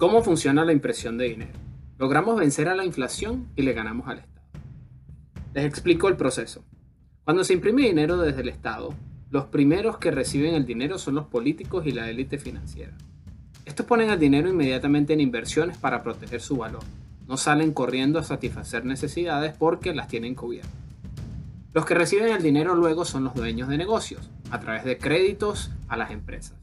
¿Cómo funciona la impresión de dinero? Logramos vencer a la inflación y le ganamos al Estado. Les explico el proceso. Cuando se imprime dinero desde el Estado, los primeros que reciben el dinero son los políticos y la élite financiera. Estos ponen el dinero inmediatamente en inversiones para proteger su valor. No salen corriendo a satisfacer necesidades porque las tienen cubiertas. Los que reciben el dinero luego son los dueños de negocios, a través de créditos a las empresas.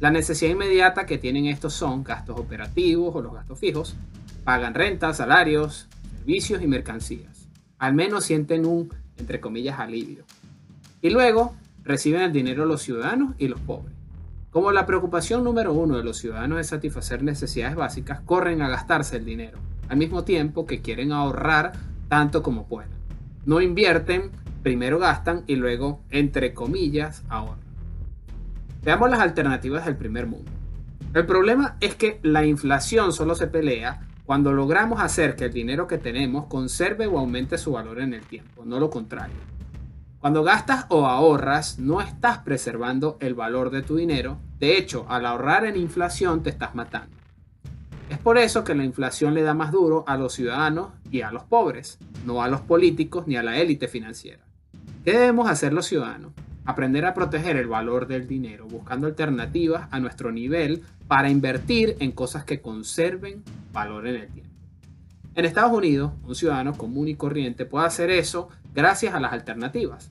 La necesidad inmediata que tienen estos son gastos operativos o los gastos fijos, pagan rentas, salarios, servicios y mercancías. Al menos sienten un, entre comillas, alivio. Y luego reciben el dinero los ciudadanos y los pobres. Como la preocupación número uno de los ciudadanos es satisfacer necesidades básicas, corren a gastarse el dinero, al mismo tiempo que quieren ahorrar tanto como puedan. No invierten, primero gastan y luego, entre comillas, ahorran. Veamos las alternativas del primer mundo. El problema es que la inflación solo se pelea cuando logramos hacer que el dinero que tenemos conserve o aumente su valor en el tiempo, no lo contrario. Cuando gastas o ahorras, no estás preservando el valor de tu dinero. De hecho, al ahorrar en inflación te estás matando. Es por eso que la inflación le da más duro a los ciudadanos y a los pobres, no a los políticos ni a la élite financiera. ¿Qué debemos hacer los ciudadanos? Aprender a proteger el valor del dinero, buscando alternativas a nuestro nivel para invertir en cosas que conserven valor en el tiempo. En Estados Unidos, un ciudadano común y corriente puede hacer eso gracias a las alternativas.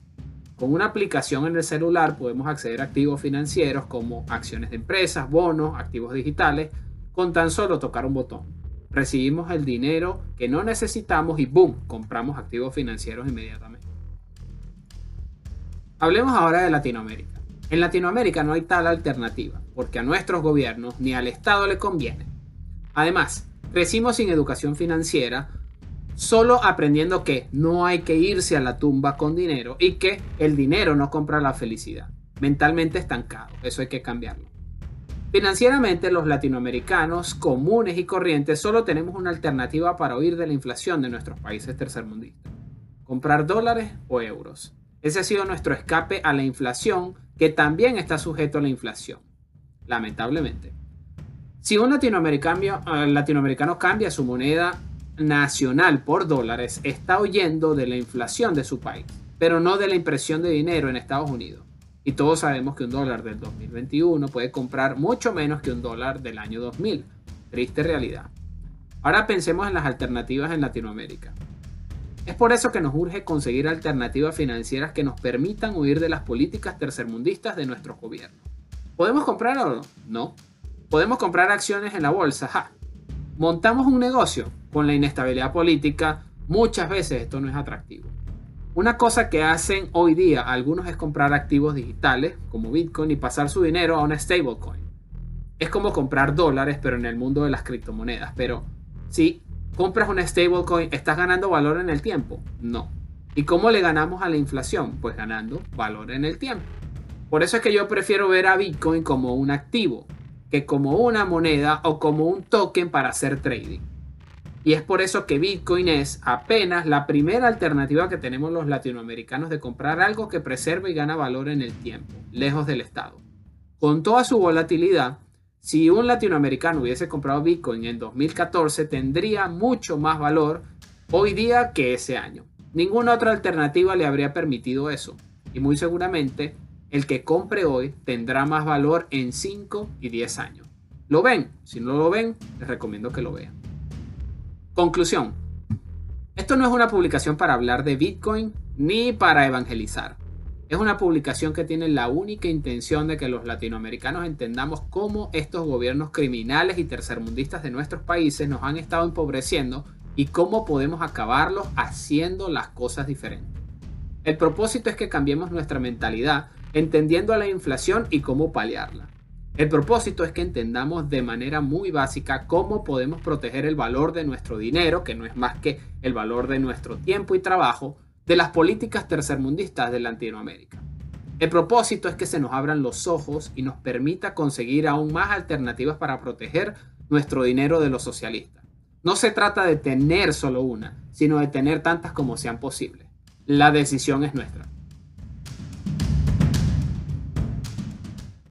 Con una aplicación en el celular podemos acceder a activos financieros como acciones de empresas, bonos, activos digitales con tan solo tocar un botón. Recibimos el dinero que no necesitamos y ¡boom! compramos activos financieros inmediatamente. Hablemos ahora de Latinoamérica. En Latinoamérica no hay tal alternativa, porque a nuestros gobiernos ni al Estado le conviene. Además, crecimos sin educación financiera, solo aprendiendo que no hay que irse a la tumba con dinero y que el dinero no compra la felicidad. Mentalmente estancado, eso hay que cambiarlo. Financieramente, los latinoamericanos comunes y corrientes solo tenemos una alternativa para huir de la inflación de nuestros países tercermundistas. Comprar dólares o euros. Ese ha sido nuestro escape a la inflación, que también está sujeto a la inflación. Lamentablemente. Si un latinoamericano, eh, latinoamericano cambia su moneda nacional por dólares, está huyendo de la inflación de su país, pero no de la impresión de dinero en Estados Unidos. Y todos sabemos que un dólar del 2021 puede comprar mucho menos que un dólar del año 2000. Triste realidad. Ahora pensemos en las alternativas en Latinoamérica. Es por eso que nos urge conseguir alternativas financieras que nos permitan huir de las políticas tercermundistas de nuestros gobiernos. ¿Podemos comprar oro? No. ¿Podemos comprar acciones en la bolsa? Ja. ¿Montamos un negocio? Con la inestabilidad política, muchas veces esto no es atractivo. Una cosa que hacen hoy día algunos es comprar activos digitales como Bitcoin y pasar su dinero a una stablecoin. Es como comprar dólares pero en el mundo de las criptomonedas. Pero si compras una stablecoin, ¿estás ganando valor en el tiempo? No. ¿Y cómo le ganamos a la inflación? Pues ganando valor en el tiempo. Por eso es que yo prefiero ver a Bitcoin como un activo que como una moneda o como un token para hacer trading. Y es por eso que Bitcoin es apenas la primera alternativa que tenemos los latinoamericanos de comprar algo que preserva y gana valor en el tiempo, lejos del Estado. Con toda su volatilidad, si un latinoamericano hubiese comprado Bitcoin en 2014, tendría mucho más valor hoy día que ese año. Ninguna otra alternativa le habría permitido eso. Y muy seguramente el que compre hoy tendrá más valor en 5 y 10 años. ¿Lo ven? Si no lo ven, les recomiendo que lo vean. Conclusión. Esto no es una publicación para hablar de Bitcoin ni para evangelizar. Es una publicación que tiene la única intención de que los latinoamericanos entendamos cómo estos gobiernos criminales y tercermundistas de nuestros países nos han estado empobreciendo y cómo podemos acabarlos haciendo las cosas diferentes. El propósito es que cambiemos nuestra mentalidad entendiendo la inflación y cómo paliarla. El propósito es que entendamos de manera muy básica cómo podemos proteger el valor de nuestro dinero, que no es más que el valor de nuestro tiempo y trabajo, de las políticas tercermundistas de Latinoamérica. El propósito es que se nos abran los ojos y nos permita conseguir aún más alternativas para proteger nuestro dinero de los socialistas. No se trata de tener solo una, sino de tener tantas como sean posibles. La decisión es nuestra.